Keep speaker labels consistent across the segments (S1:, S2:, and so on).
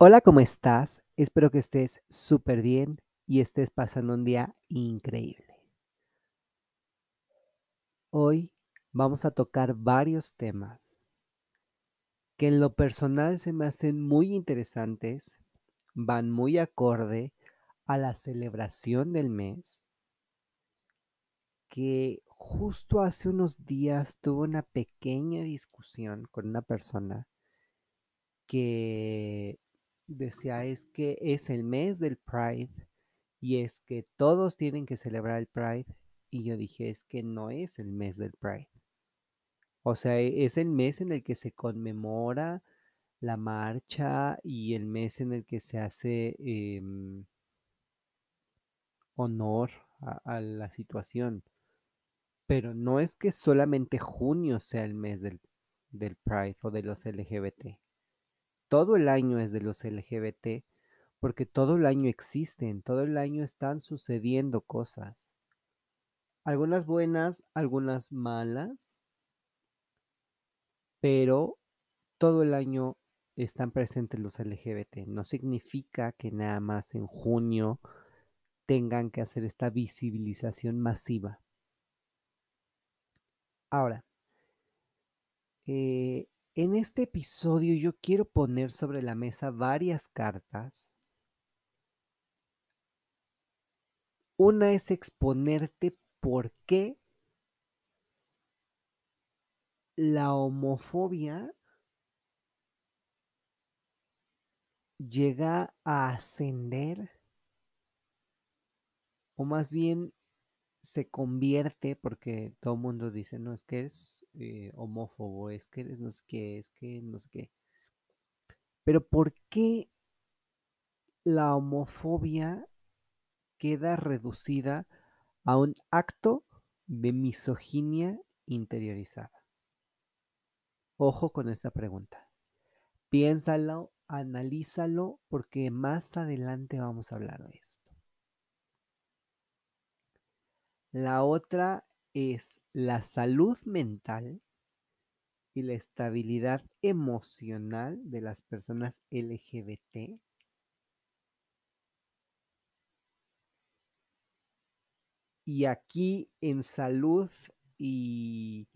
S1: Hola, ¿cómo estás? Espero que estés súper bien y estés pasando un día increíble. Hoy vamos a tocar varios temas que en lo personal se me hacen muy interesantes, van muy acorde a la celebración del mes, que justo hace unos días tuve una pequeña discusión con una persona que decía es que es el mes del Pride y es que todos tienen que celebrar el Pride y yo dije es que no es el mes del Pride. O sea, e, es el mes en el que se conmemora la marcha y el mes en el que se hace em, honor a, a, la situación. Pero no es que solamente junio sea el mes del, del Pride o de los LGBT todo el año es de los LGBT, porque todo el año existen, todo el año están sucediendo cosas. Algunas buenas, algunas malas, pero todo el año están presentes los LGBT. No significa que nada más en junio tengan que hacer esta visibilización masiva. Ahora, eh, en este episodio yo quiero poner sobre la mesa varias cartas. Una es exponerte por qué la homofobia llega a ascender, o más bien se convierte, porque todo el mundo dice, no, es que eres eh, homófobo, es que eres no sé qué, es que no sé qué. Pero ¿por qué la homofobia queda reducida a un acto de misoginia interiorizada? Ojo con esta pregunta. Piénsalo, analízalo, porque más adelante vamos a hablar de esto. La otra es la salud mental y la estabilidad emocional de las personas LGBT. Y aquí en salud y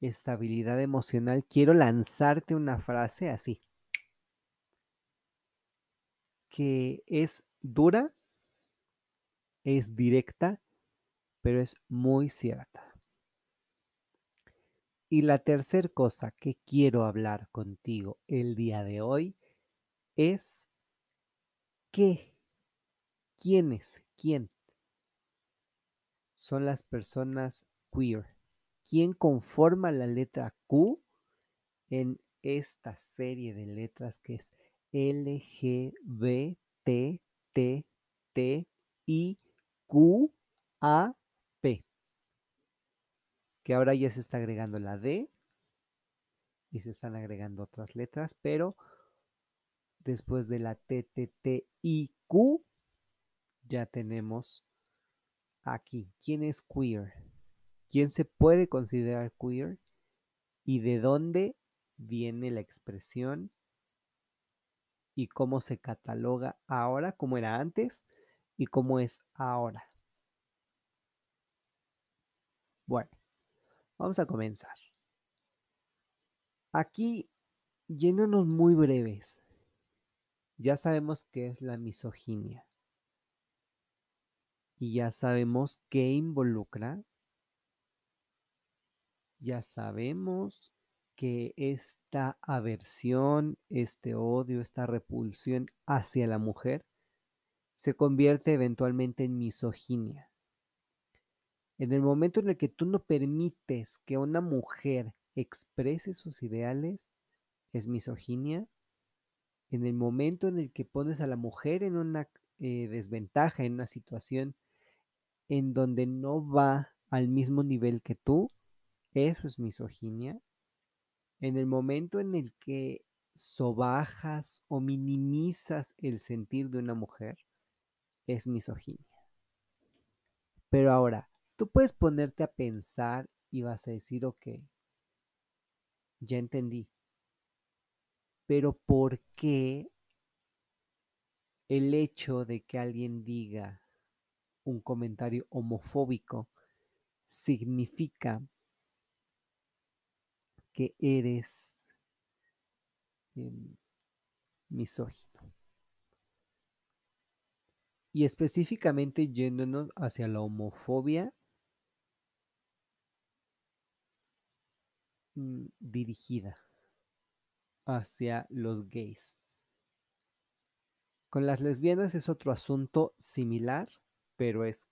S1: estabilidad emocional quiero lanzarte una frase así, que es dura, es directa pero es muy cierta. Y la tercera cosa que quiero hablar contigo el día de hoy es qué, quiénes, quién son las personas queer, quién conforma la letra Q en esta serie de letras que es L, G, B, T, T, T, I, Q, A, que ahora ya se está agregando la D y se están agregando otras letras, pero después de la T, T, T, I, Q, ya tenemos aquí, ¿quién es queer? ¿Quién se puede considerar queer? ¿Y de dónde viene la expresión? ¿Y cómo se cataloga ahora, cómo era antes y cómo es ahora? Bueno, Vamos a comenzar. Aquí, yéndonos muy breves, ya sabemos qué es la misoginia. Y ya sabemos qué involucra. Ya sabemos que esta aversión, este odio, esta repulsión hacia la mujer se convierte eventualmente en misoginia. En el momento en el que tú no permites que una mujer exprese sus ideales, es misoginia. En el momento en el que pones a la mujer en una eh, desventaja, en una situación en donde no va al mismo nivel que tú, eso es misoginia. En el momento en el que sobajas o minimizas el sentir de una mujer, es misoginia. Pero ahora, Tú puedes ponerte a pensar y vas a decir, ok, ya entendí. Pero ¿por qué el hecho de que alguien diga un comentario homofóbico significa que eres em, misógino. Y específicamente yéndonos hacia la homofobia mm, dirigida hacia los gays. Con las lesbianas es otro asunto similar, pero es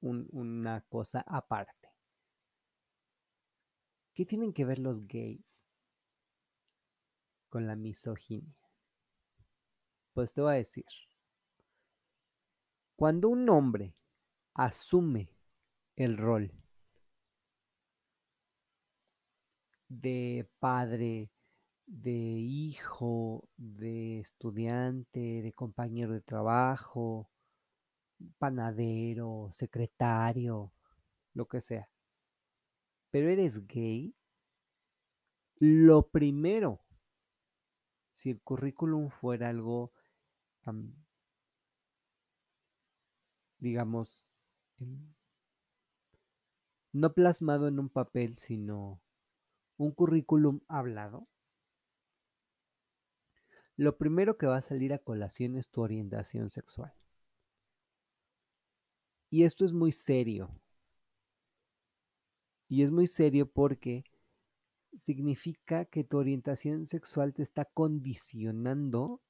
S1: una cosa aparte. ¿Qué tienen que ver los gays con la misoginia? Pues te voy a decir. Cuando un hombre asume el rol de padre, de hijo, de estudiante, de compañero de trabajo, panadero, secretario, lo que sea, pero eres gay, lo primero, si el currículum fuera algo, digamos, em, no plasmado en un papel, sino un currículum hablado, lo primero que va a salir a colación es tu orientación sexual. Y esto es muy serio. Y es muy serio porque significa que tu orientación sexual te está condicionando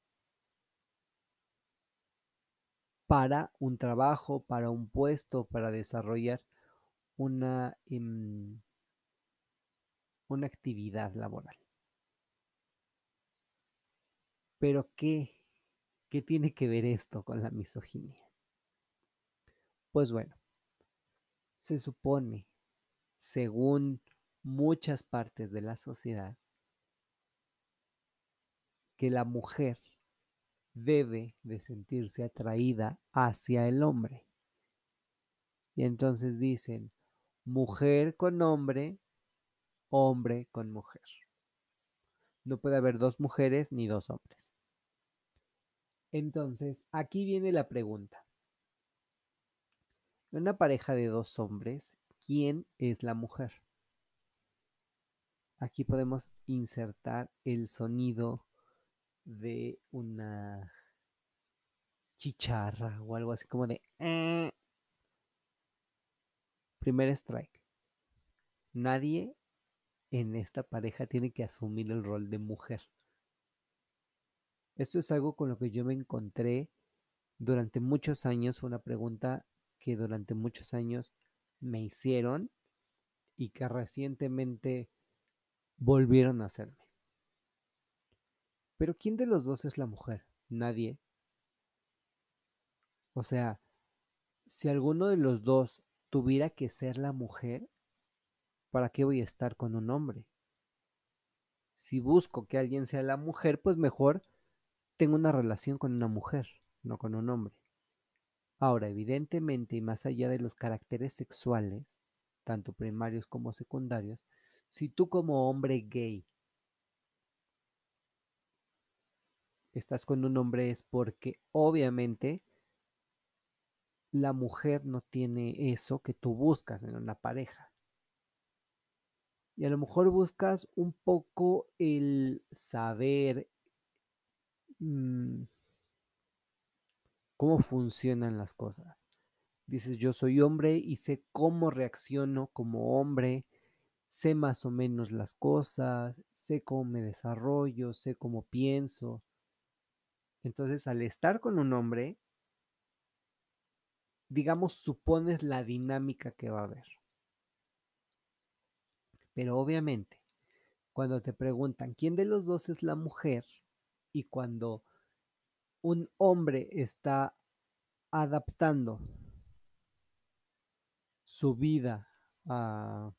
S1: para un trabajo, para un puesto, para desarrollar una, em, una actividad laboral. Pero ¿qué? ¿Qué tiene que ver esto con la misoginia? Pues bueno, se supone, según muchas partes de la sociedad, que la mujer debe de sentirse atraída hacia el hombre. Y entonces dicen, mujer con hombre, hombre con mujer. No puede haber dos mujeres ni dos hombres. Entonces, aquí viene la pregunta. En una pareja de dos hombres, ¿quién es la mujer? Aquí podemos insertar el sonido de una chicharra o algo así como de... Eh". Primer strike. Nadie en esta pareja tiene que asumir el rol de mujer. Esto es algo con lo que yo me encontré durante muchos años. Fue una pregunta que durante muchos años me hicieron y que recientemente volvieron a hacerme. Pero ¿quién de los dos es la mujer? Nadie. O sea, si alguno de los dos tuviera que ser la mujer, ¿para qué voy a estar con un hombre? Si busco que alguien sea la mujer, pues mejor tengo una relación con una mujer, no con un hombre. Ahora, evidentemente, y más allá de los caracteres sexuales, tanto primarios como secundarios, si tú como hombre gay estás con un hombre es porque obviamente la mujer no tiene eso que tú buscas en una pareja. Y a lo mejor buscas un poco el saber mm, cómo funcionan las cosas. Dices, yo soy hombre y sé cómo reacciono como hombre, sé más o menos las cosas, sé cómo me desarrollo, sé cómo pienso. Entonces, al estar con un hombre, digamos, supones la dinámica que va a haber. Pero obviamente, cuando te preguntan quién de los dos es la mujer y cuando un hombre está adaptando su vida a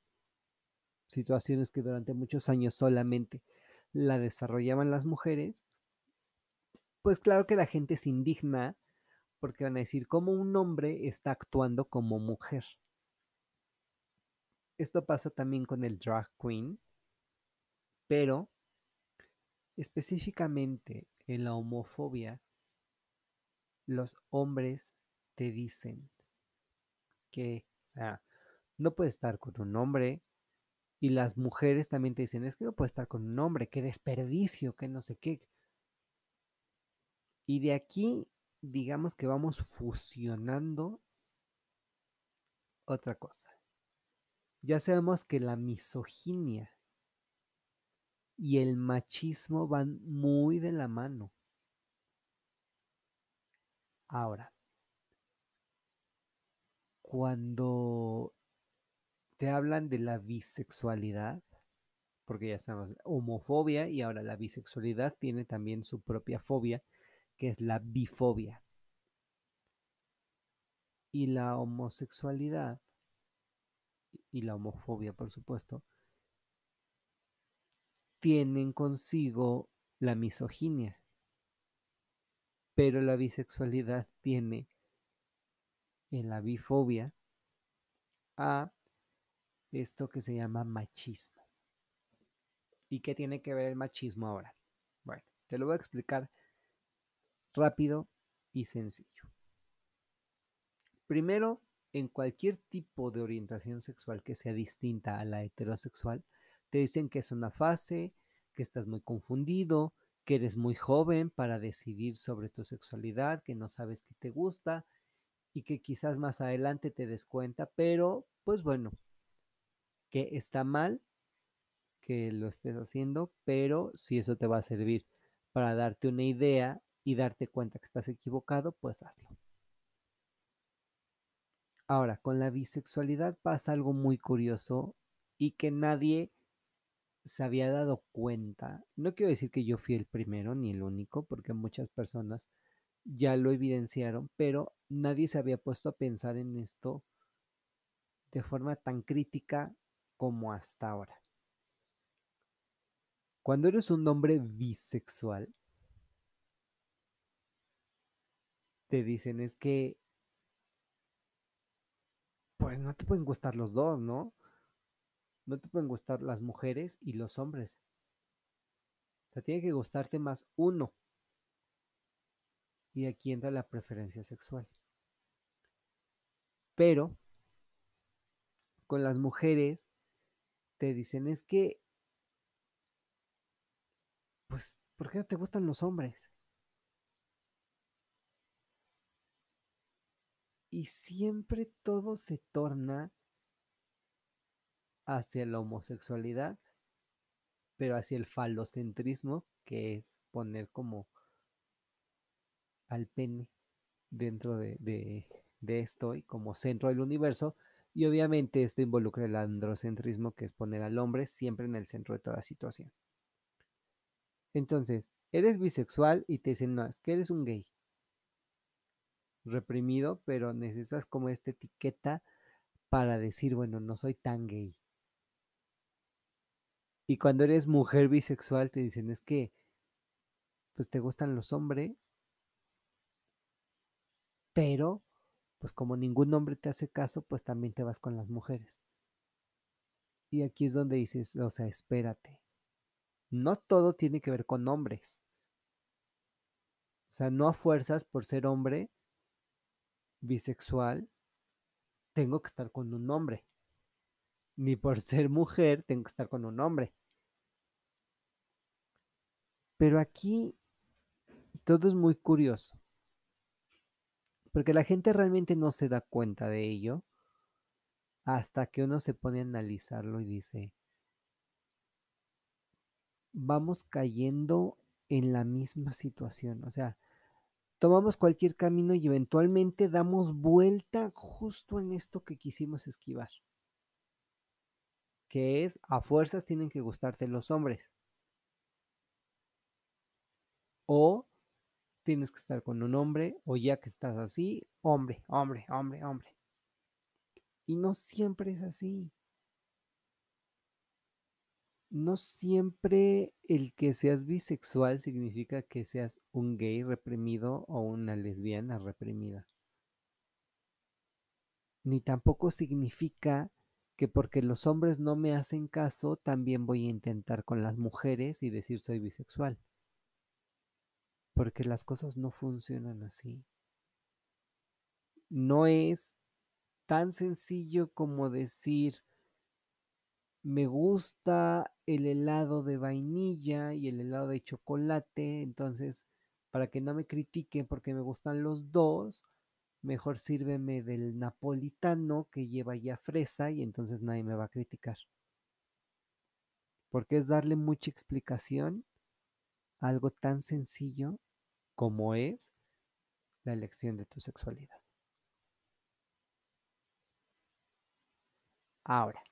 S1: situaciones que durante muchos años solamente la desarrollaban las mujeres, pues claro que la gente se indigna porque van a decir cómo un hombre está actuando como mujer. Esto pasa también con el drag queen, pero específicamente en la homofobia los hombres te dicen que, o sea, no puedes estar con un hombre y las mujeres también te dicen, es que no puedes estar con un hombre, qué desperdicio, qué no sé qué. Y de aquí, digamos que vamos fusionando otra cosa. Ya sabemos que la misoginia y el machismo van muy de la mano. Ahora, cuando te hablan de la bisexualidad, porque ya sabemos, homofobia y ahora la bisexualidad tiene también su propia fobia, que es la bifobia. Y la homosexualidad y la homofobia, por supuesto, tienen consigo la misoginia. Pero la bisexualidad tiene en la bifobia a esto que se llama machismo. ¿Y qué tiene que ver el machismo ahora? Bueno, te lo voy a explicar rápido y sencillo. Primero, en cualquier tipo de orientación sexual que sea distinta a la heterosexual, te dicen que es una fase, que estás muy confundido, que eres muy joven para decidir sobre tu sexualidad, que no sabes qué te gusta y que quizás más adelante te des cuenta, pero pues bueno, que está mal que lo estés haciendo, pero si eso te va a servir para darte una idea y darte cuenta que estás equivocado, pues hazlo. Ahora, con la bisexualidad pasa algo muy curioso y que nadie se había dado cuenta. No quiero decir que yo fui el primero ni el único, porque muchas personas ya lo evidenciaron, pero nadie se había puesto a pensar en esto de forma tan crítica como hasta ahora. Cuando eres un hombre bisexual, te dicen es que, pues no te pueden gustar los dos, ¿no? No te pueden gustar las mujeres y los hombres. O sea, tiene que gustarte más uno. Y aquí entra la preferencia sexual. Pero con las mujeres te dicen es que, pues, ¿por qué no te gustan los hombres? Y siempre todo se torna hacia la homosexualidad, pero hacia el falocentrismo, que es poner como al pene dentro de, esto y como centro del universo, y obviamente esto involucra el androcentrismo, que es poner al hombre siempre en el centro de toda situación. Entonces, eres bisexual y te dicen, no, es que eres un gay. Reprimido, pero necesitas como esta etiqueta para decir, bueno, no soy tan gay. Y cuando eres mujer bisexual te dicen, es que, pues te gustan los hombres, pero pues como ningún hombre te hace caso, pues también te vas con las mujeres. Y aquí es donde dices, o sea, espérate. No todo tiene que ver con hombres. O sea, no a fuerzas por ser hombre bisexual, tengo que estar con un hombre. Ni por ser mujer, tengo que estar con un hombre. Pero aquí todo es muy curioso porque la gente realmente no se da cuenta de ello hasta que uno se pone a analizarlo y dice, vamos cayendo en la misma situación. O sea, tomamos cualquier camino y eventualmente damos vuelta justo en esto que quisimos esquivar. Que es, a fuerzas tienen que gustarte los hombres. O tienes que estar con un hombre o ya que estás así, hombre, hombre, hombre, hombre. Y no siempre es así. No siempre el que seas bisexual significa que seas un gay reprimido o una lesbiana reprimida. Ni tampoco significa que porque los hombres no me hacen caso, también voy a intentar con las mujeres y decir soy bisexual porque las cosas no funcionan así. no es tan sencillo como decir, me gusta el helado de vainilla y el helado de chocolate, entonces para que no me critiquen porque me gustan los dos, mejor sírveme del napolitano que lleva ya fresa y entonces nadie me va a criticar. Porque es darle mucha explicación a algo tan sencillo como es la elección de tu sexualidad. Ahora,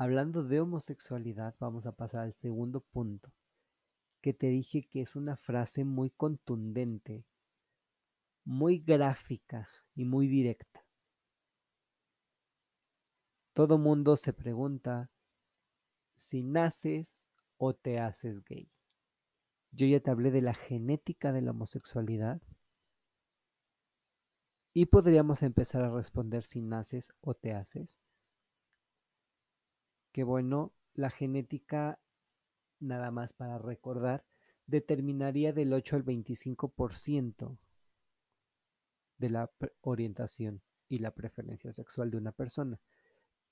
S1: hablando de homosexualidad, vamos a pasar al segundo punto, que te dije que es una frase muy contundente, muy gráfica y muy directa. Todo mundo se pregunta si naces o te haces gay. Yo ya te hablé de la genética de la homosexualidad y podríamos empezar a responder si naces o te haces. Que bueno, la genética, nada más para recordar, determinaría del 8 al 25% de la orientación y la preferencia sexual de una persona.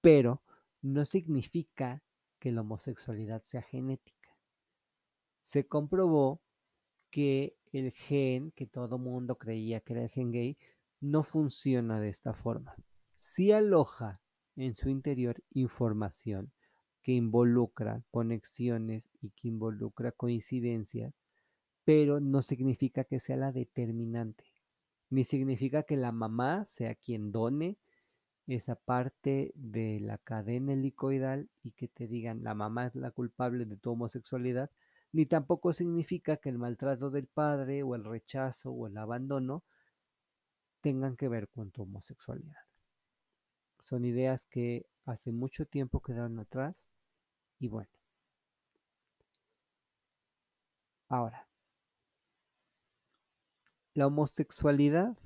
S1: Pero no significa que la homosexualidad sea genética. Se comprobó que el gen, que todo mundo creía que era el gen gay, no funciona de esta forma. Si aloja en su interior información que involucra conexiones y que involucra coincidencias, pero no significa que sea la determinante, ni significa que la mamá sea quien done esa parte de la cadena helicoidal y que te digan la mamá es la culpable de tu homosexualidad, ni tampoco significa que el maltrato del padre o el rechazo o el abandono tengan que ver con tu homosexualidad. Son ideas que hace mucho tiempo quedaron atrás y bueno. Ahora, la homosexualidad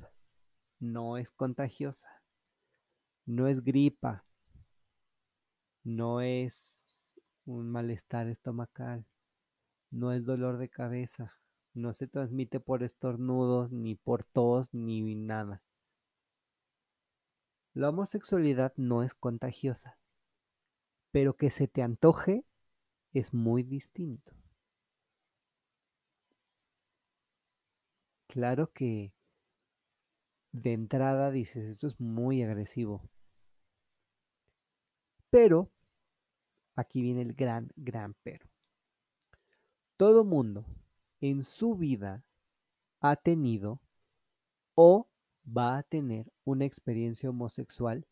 S1: no es contagiosa, no es gripa, no es un malestar estomacal, no es dolor de cabeza, no se transmite por estornudos, ni por tos, ni nada. La homosexualidad no es contagiosa, pero que se te antoje es muy distinto. Claro que de entrada dices, esto es muy agresivo. Pero, aquí viene el gran, gran pero. Todo mundo en su vida ha tenido o va a tener una experiencia homosexual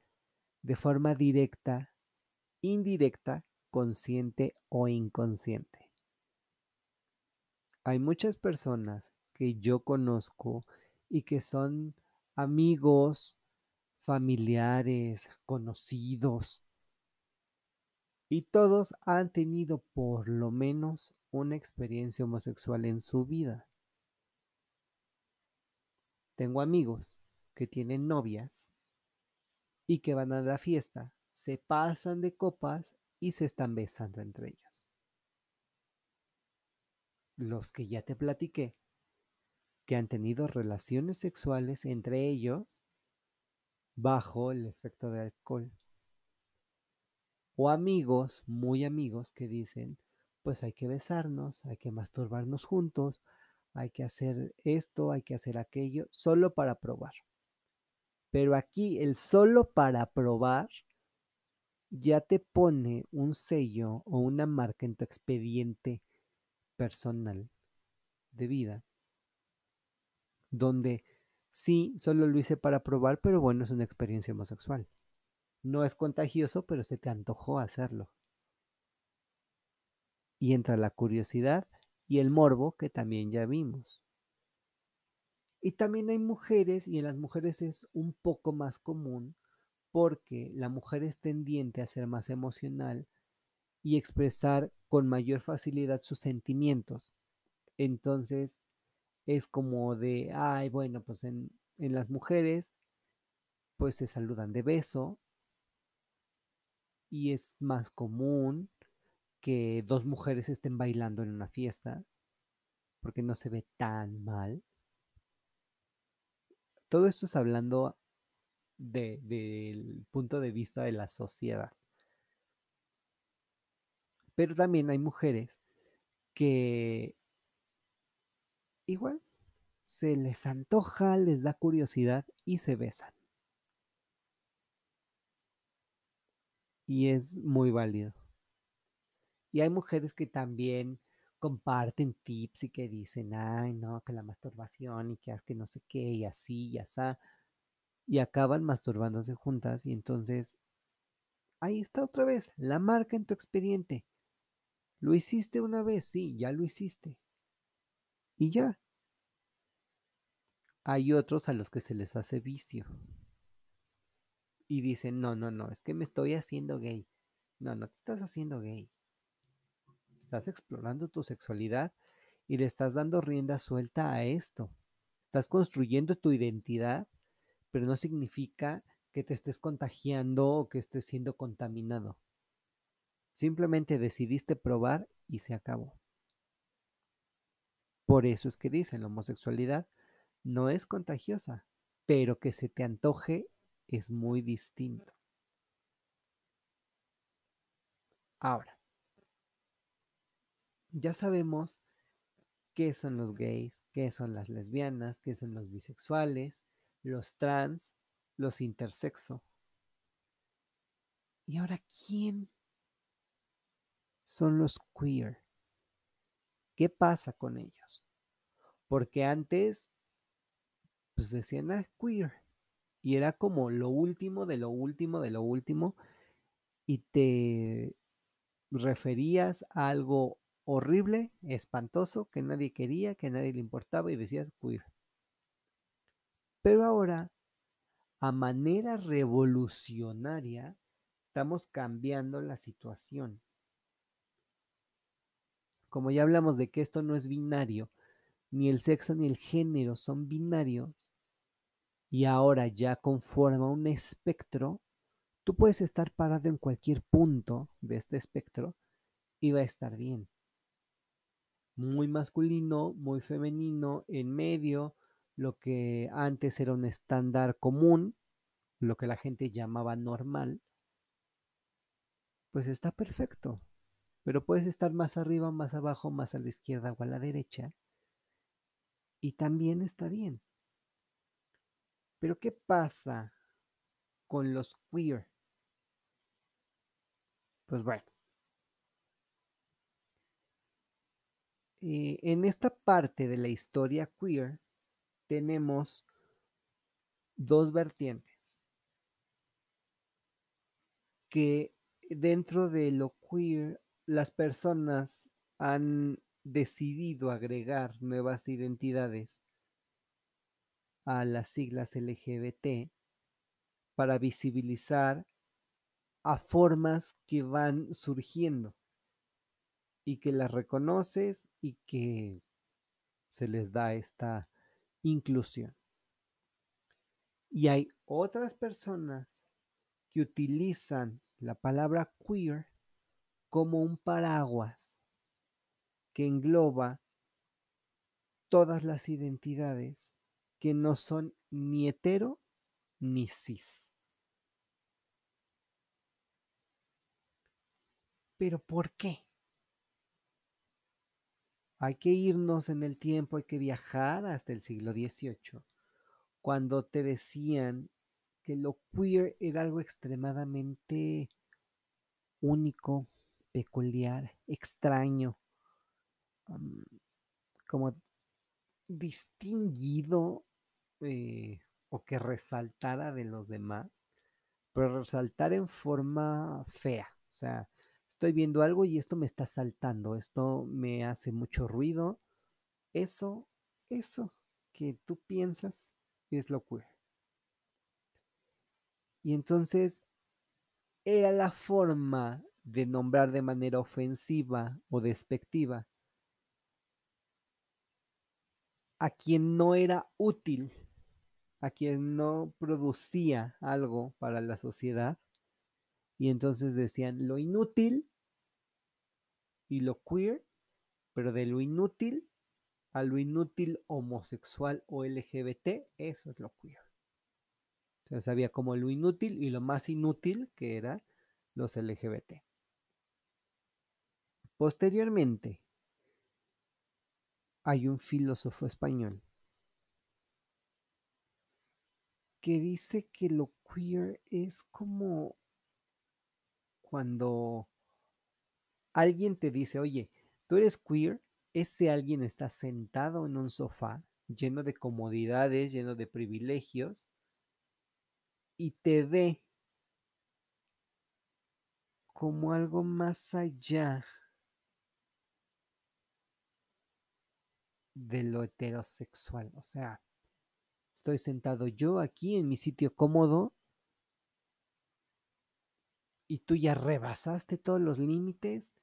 S1: de forma directa, indirecta, consciente o inconsciente. Hay muchas personas que yo conozco y que son amigos, familiares, conocidos, y todos han tenido por lo menos una experiencia homosexual en su vida. Tengo amigos que tienen novias y que van a la fiesta, se pasan de copas y se están besando entre ellos. Los que ya te platiqué, que han tenido relaciones sexuales entre ellos bajo el efecto de alcohol. O amigos, muy amigos, que dicen, pues hay que besarnos, hay que masturbarnos juntos, hay que hacer esto, hay que hacer aquello, solo para probar. Pero aquí el solo para probar ya te pone un sello o una marca en tu expediente personal de vida, donde sí, solo lo hice para probar, pero bueno, es una experiencia homosexual. No es contagioso, pero se te antojó hacerlo y entra la curiosidad y el morbo que también ya vimos. Y también hay mujeres, y en las mujeres es un poco más común, porque la mujer es tendiente a ser más emocional y expresar con mayor facilidad sus sentimientos. Entonces es como de, ay, bueno, pues en, en las mujeres pues se saludan de beso y es más común que dos mujeres estén bailando en una fiesta, porque no se ve tan mal. Todo esto es hablando de, del punto de vista de la sociedad. Pero también hay mujeres que igual se les antoja, les da curiosidad y se besan. Y es muy válido. Y hay mujeres que también comparten tips y que dicen, ay, no, que la masturbación y que, que no sé qué, y así, y así. Y acaban masturbándose juntas y entonces, ahí está otra vez, la marca en tu expediente. ¿Lo hiciste una vez? Sí, ya lo hiciste. Y ya. Hay otros a los que se les hace vicio. Y dicen, no, no, no, es que me estoy haciendo gay. No, no te estás haciendo gay estás explorando tu sexualidad y le estás dando rienda suelta a esto. Estás construyendo tu identidad, pero no significa que te estés contagiando o que estés siendo contaminado. Simplemente decidiste probar y se acabó. Por eso es que dicen, la homosexualidad no es contagiosa, pero que se te antoje es muy distinto. Ahora, ya sabemos qué son los gays, qué son las lesbianas, qué son los bisexuales, los trans, los intersexo. ¿Y ahora quién son los queer? ¿Qué pasa con ellos? Porque antes, pues decían, ah, queer. Y era como lo último de lo último de lo último. Y te referías a algo horrible, espantoso, que nadie quería, que nadie le importaba y decías queer. Pero ahora, a manera revolucionaria, estamos cambiando la situación. Como ya hablamos de que esto no es binario, ni el sexo ni el género son binarios, y ahora ya conforma un espectro, tú puedes estar parado en cualquier punto de este espectro y va a estar bien muy masculino, muy femenino, en medio, lo que antes era un estándar común, lo que la gente llamaba normal, pues está perfecto. Pero puedes estar más arriba, más abajo, más a la izquierda o a la derecha. Y también está bien. Pero ¿qué pasa con los queer? Pues bueno, En esta parte de la historia queer tenemos dos vertientes que dentro de lo queer las personas han decidido agregar nuevas identidades a las siglas LGBT para visibilizar a formas que van surgiendo y que las reconoces y que se les da esta inclusión. Y hay otras personas que utilizan la palabra queer como un paraguas que engloba todas las identidades que no son ni hetero ni cis. ¿Pero por qué? Hay que irnos en el tiempo, hay que viajar hasta el siglo XVIII, cuando te decían que lo queer era algo extremadamente único, peculiar, extraño, como distinguido eh, o que resaltara de los demás, pero resaltar en forma fea, o sea, estoy viendo algo y esto me está saltando, esto me hace mucho ruido. Eso, eso que tú piensas es lo queer. Y entonces era la forma de nombrar de manera ofensiva o despectiva a quien no era útil, a quien no producía algo para la sociedad. Y entonces decían, lo inútil y lo queer, pero de lo inútil a lo inútil homosexual o LGBT, eso es lo queer. Entonces había como lo inútil y lo más inútil que era los LGBT. Posteriormente, hay un filósofo español que dice que lo queer es como cuando alguien te dice, oye, tú eres queer, ese alguien está sentado en un sofá lleno de comodidades, lleno de privilegios, y te ve como algo más allá de lo heterosexual. O sea, estoy sentado yo aquí en mi sitio cómodo y tú ya rebasaste todos los límites,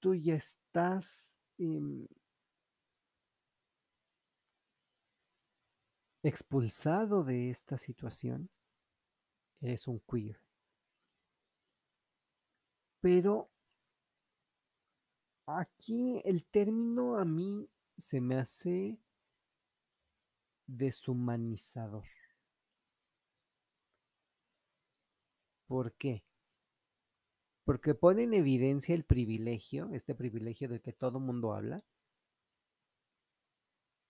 S1: tú ya estás em, expulsado de esta situación eres un queer. Pero aquí el término a mí se me hace deshumanizador. ¿Por qué? Porque pone en evidencia el privilegio, este privilegio del que todo mundo habla.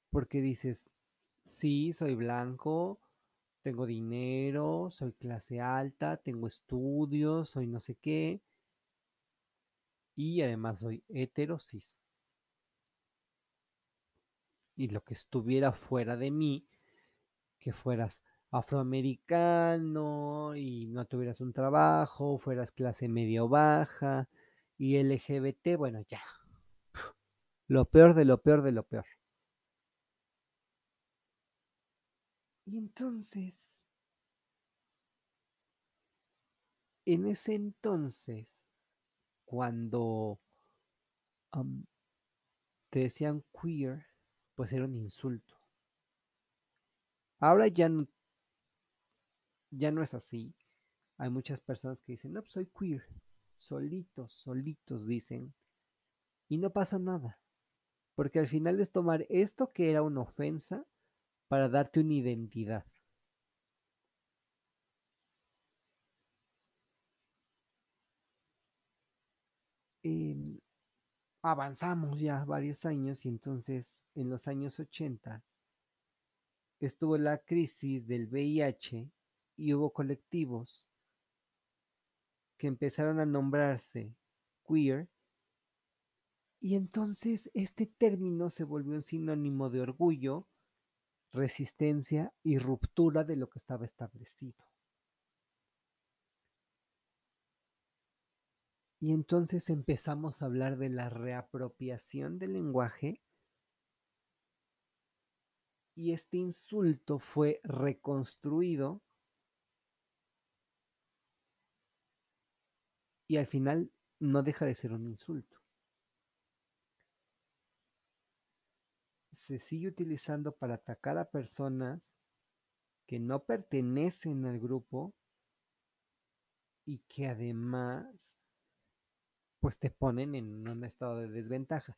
S1: Porque dices, sí, soy blanco, tengo dinero, soy clase alta, tengo estudios, soy no sé qué. Y además soy heterosis. Y lo que estuviera fuera de mí, que fueras afroamericano y no tuvieras un trabajo, fueras clase medio baja y LGBT, bueno, ya. Lo peor de lo peor de lo peor. Y entonces, en ese entonces, cuando te decían queer, pues era un insulto. Ahora ya no, ya no es así. Hay muchas personas que dicen, no, pues soy queer. Solitos, solitos dicen. Y no pasa nada. Porque al final es tomar esto que era una ofensa para darte una identidad. Em, avanzamos ya varios años y entonces en los años 80 estuvo la crisis del VIH y hubo colectivos que empezaron a nombrarse queer y entonces este término se volvió un sinónimo de orgullo resistencia y ruptura de lo que estaba establecido. Y entonces empezamos a hablar de la reapropiación del lenguaje y este insulto fue reconstruido y al final no deja de ser un insulto. se sigue utilizando para atacar a personas que no pertenecen al grupo y que además pues te ponen en un estado de desventaja.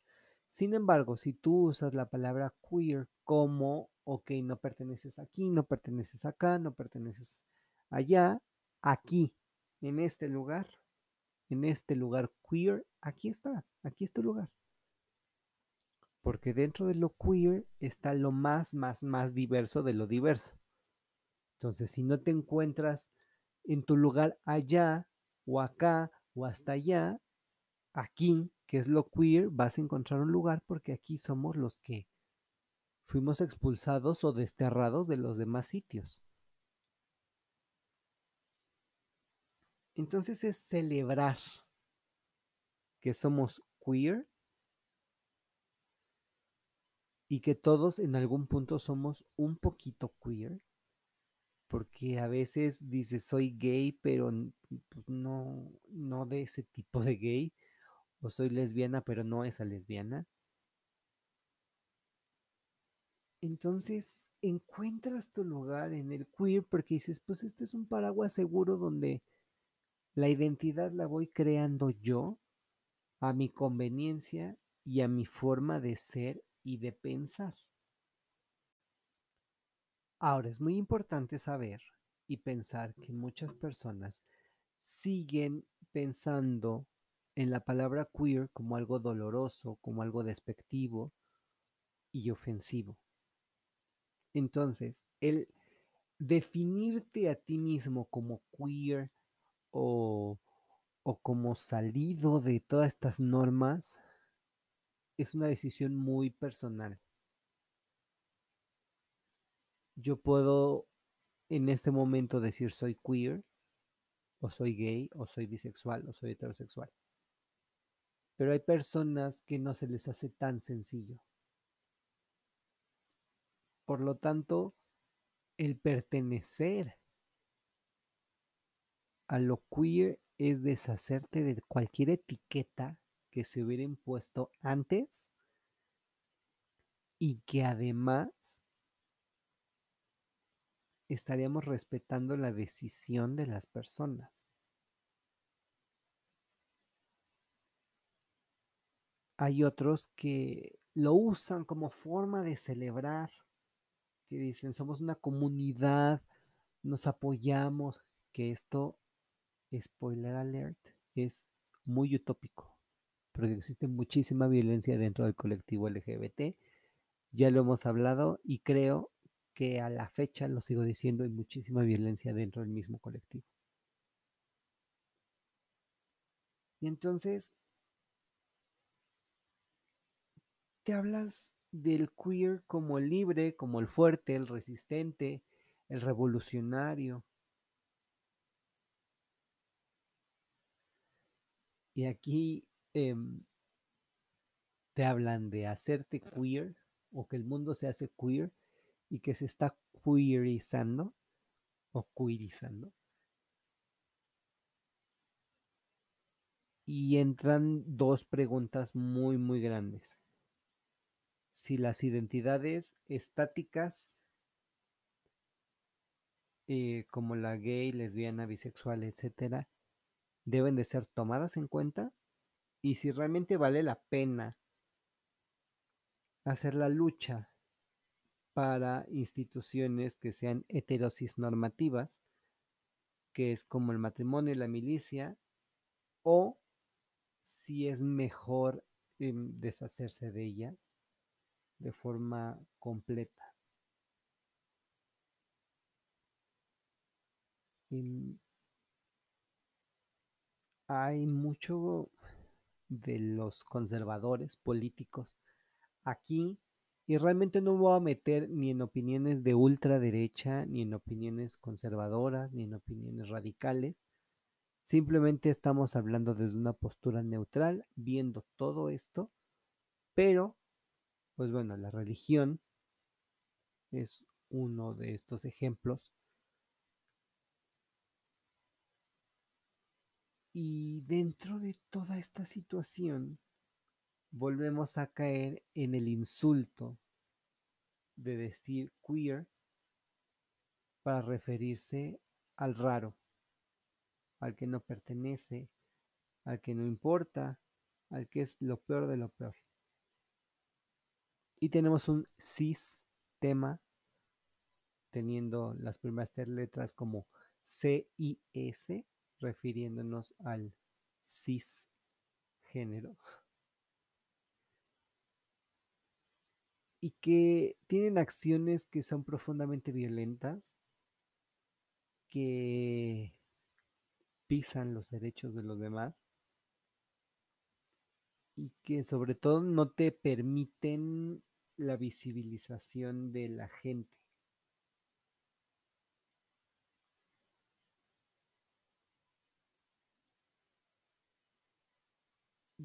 S1: Sin embargo, si tú usas la palabra queer como, ok, no perteneces aquí, no perteneces acá, no perteneces allá, aquí, en este lugar, en este lugar queer, aquí estás, aquí es tu lugar porque dentro de lo queer está lo más, más, más diverso de lo diverso. Entonces, si no te encuentras en tu lugar allá o acá o hasta allá, aquí, que es lo queer, vas a encontrar un lugar porque aquí somos los que fuimos expulsados o desterrados de los demás sitios. Entonces es celebrar que somos queer y que todos en algún punto somos un poquito queer, porque a veces dices soy gay, pero pues, no, no de ese tipo de gay, o soy lesbiana, pero no esa lesbiana. Entonces encuentras tu lugar en el queer porque dices, pues este es un paraguas seguro donde la identidad la voy creando yo a mi conveniencia y a mi forma de ser y de pensar. Ahora es muy importante saber y pensar que muchas personas siguen pensando en la palabra queer como algo doloroso, como algo despectivo y ofensivo. Entonces, el definirte a ti mismo como queer o, o como salido de todas estas normas es una decisión muy personal. Yo puedo en este momento decir soy queer, o soy gay, o soy bisexual, o soy heterosexual. Pero hay personas que no se les hace tan sencillo. Por lo tanto, el pertenecer a lo queer es deshacerte de cualquier etiqueta que se hubiera impuesto antes y que además estaríamos respetando la decisión de las personas. Hay otros que lo usan como forma de celebrar, que dicen somos una comunidad, nos apoyamos, que esto, spoiler alert, es muy utópico, porque existe muchísima violencia dentro del colectivo LGBT. Ya lo hemos hablado y creo que a la fecha, lo sigo diciendo, hay muchísima violencia dentro del mismo colectivo. Y entonces, te hablas del queer como el libre, como el fuerte, el resistente, el revolucionario. Y aquí eh, te hablan de hacerte queer o que el mundo se hace queer y que se está queerizando o queerizando. Y entran dos preguntas muy, muy grandes. Si las identidades estáticas, eh, como la gay, lesbiana, bisexual, etcétera, deben de ser tomadas en cuenta y si realmente vale la pena hacer la lucha para instituciones que sean heterosis normativas, que es como el matrimonio y la milicia, o si es mejor eh, deshacerse de ellas de forma completa. Y hay mucho de los conservadores políticos aquí y realmente no me voy a meter ni en opiniones de ultraderecha, ni en opiniones conservadoras, ni en opiniones radicales. Simplemente estamos hablando desde una postura neutral, viendo todo esto, pero, pues bueno, la religión es uno de estos ejemplos. Y dentro de toda esta situación, volvemos a caer en el insulto de decir queer para referirse al raro, al que no pertenece, al que no importa, al que es lo peor de lo peor. Y tenemos un cis tema teniendo las primeras tres letras como C S, refiriéndonos al cis género. y que tienen acciones que son profundamente violentas, que pisan los derechos de los demás y que sobre todo no te permiten la visibilización de la gente.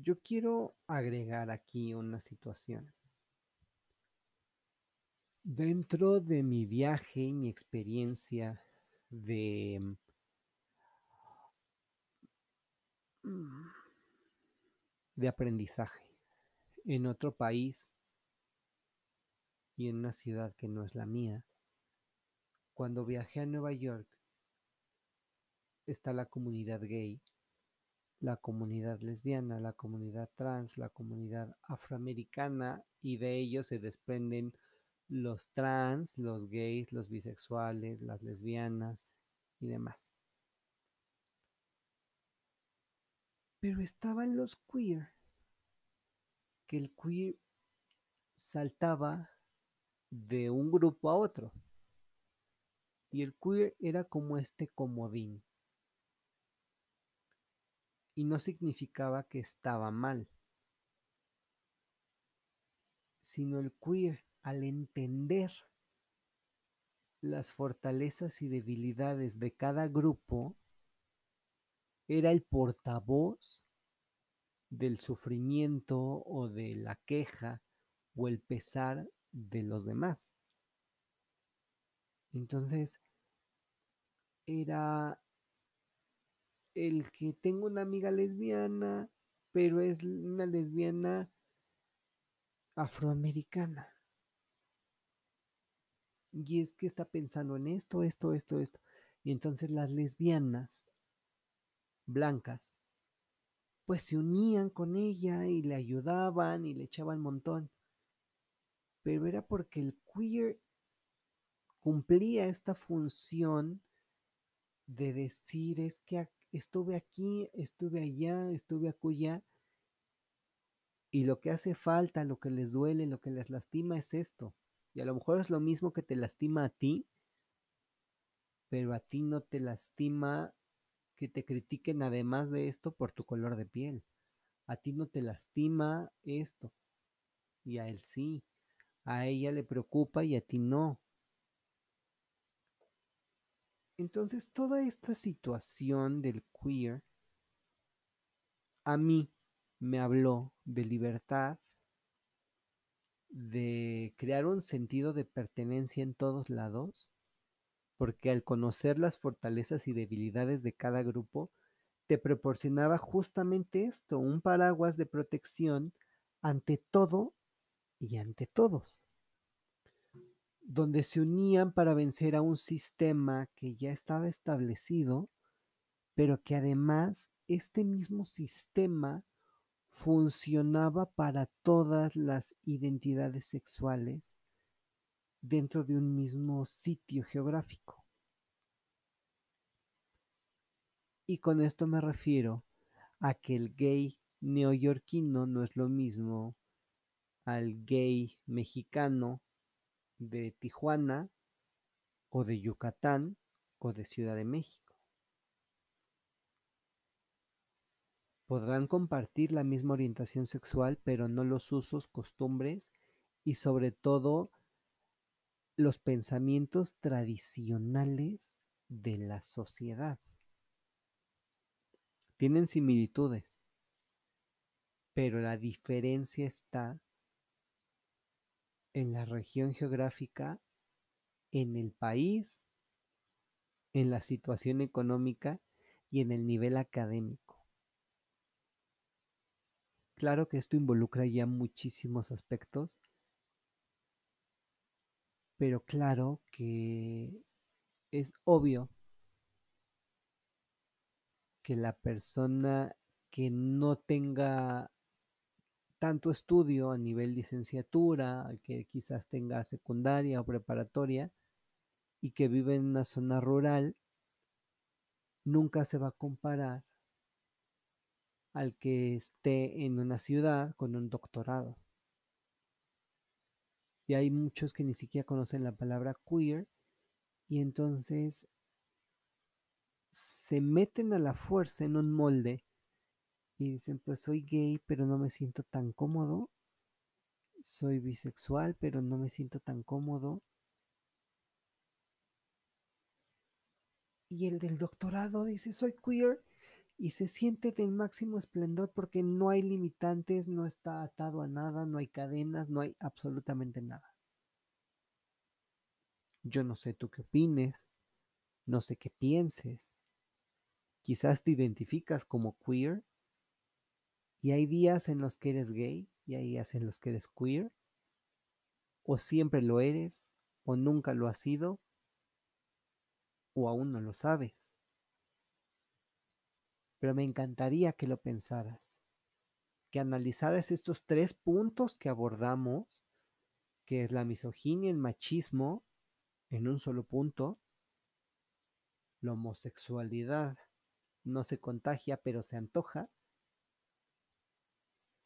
S1: Yo quiero agregar aquí una situación. Dentro de mi viaje y mi experiencia de mm, de aprendizaje en otro país y en una ciudad que no es la mía, cuando viajé a Nueva York, está la comunidad gay, la comunidad lesbiana, la comunidad trans, la comunidad afroamericana y de ellos se desprenden los trans, los gays, los bisexuales, las lesbianas, y demás. Pero estaban los queer, que el queer saltaba de un grupo a otro. Y el queer era como este comodín. Y no significaba que estaba mal, sino el queer al entender las fortalezas y debilidades de cada grupo, era el portavoz del sufrimiento o de la queja o el pesar de los demás. Entonces, era el que tengo una amiga lesbiana, pero es una lesbiana afroamericana. Y es que está pensando en esto, esto, esto, esto. Y entonces las lesbianas blancas, pues se unían con ella y le ayudaban y le echaban montón. Pero era porque el queer cumplía esta función de decir es que estuve aquí, estuve allá, estuve acullá, y lo que hace falta, lo que les duele, lo que les lastima es esto. Y a lo mejor es lo mismo que te lastima a ti, pero a ti no te lastima que te critiquen además de esto por tu color de piel. A ti no te lastima esto. Y a él sí. A ella le preocupa y a ti no. Entonces toda esta situación del queer a mí me habló de libertad, de crear un sentido de pertenencia en todos lados, porque al conocer las fortalezas y debilidades de cada grupo, te proporcionaba justamente esto, un paraguas de protección ante todo y ante todos, donde se unían para vencer a un sistema que ya estaba establecido, pero que además este mismo sistema funcionaba para todas las identidades sexuales dentro de un mismo sitio geográfico. Y con esto me refiero a que el gay neoyorquino no es lo mismo al gay mexicano de Tijuana o de Yucatán o de Ciudad de México. Podrán compartir la misma orientación sexual, pero no los usos, costumbres y sobre todo los pensamientos tradicionales de la sociedad. Tienen similitudes, pero la diferencia está en la región geográfica, en el país, en la situación económica y en el nivel académico. Claro que esto involucra ya muchísimos aspectos, pero claro que es obvio que la persona que no tenga tanto estudio a nivel licenciatura, que quizás tenga secundaria o preparatoria y que vive en una zona rural, nunca se va a comparar al que esté en una ciudad con un doctorado. Y hay muchos que ni siquiera conocen la palabra queer y entonces se meten a la fuerza en un molde y dicen, pues soy gay, pero no me siento tan cómodo. Soy bisexual, pero no me siento tan cómodo. Y el del doctorado dice, soy queer, y se siente del máximo esplendor porque no hay limitantes, no está atado a nada, no hay cadenas, no hay absolutamente nada. Yo no sé tú qué opines, no sé qué pienses. Quizás te identificas como queer y hay días en los que eres gay y hay días en los que eres queer. O siempre lo eres o nunca lo has sido o aún no lo sabes pero me encantaría que lo pensaras, que analizaras estos tres puntos que abordamos, que es la misoginia, el machismo, en un solo punto, La homosexualidad no se contagia, pero se antoja.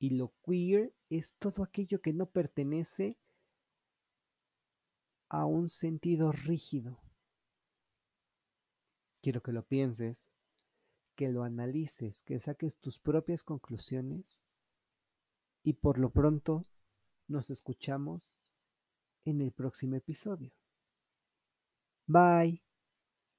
S1: Y lo queer es todo aquello que no pertenece a un sentido rígido. Quiero que lo pienses, que lo analices, que saques tus propias conclusiones y por lo pronto nos escuchamos en el próximo episodio. Bye.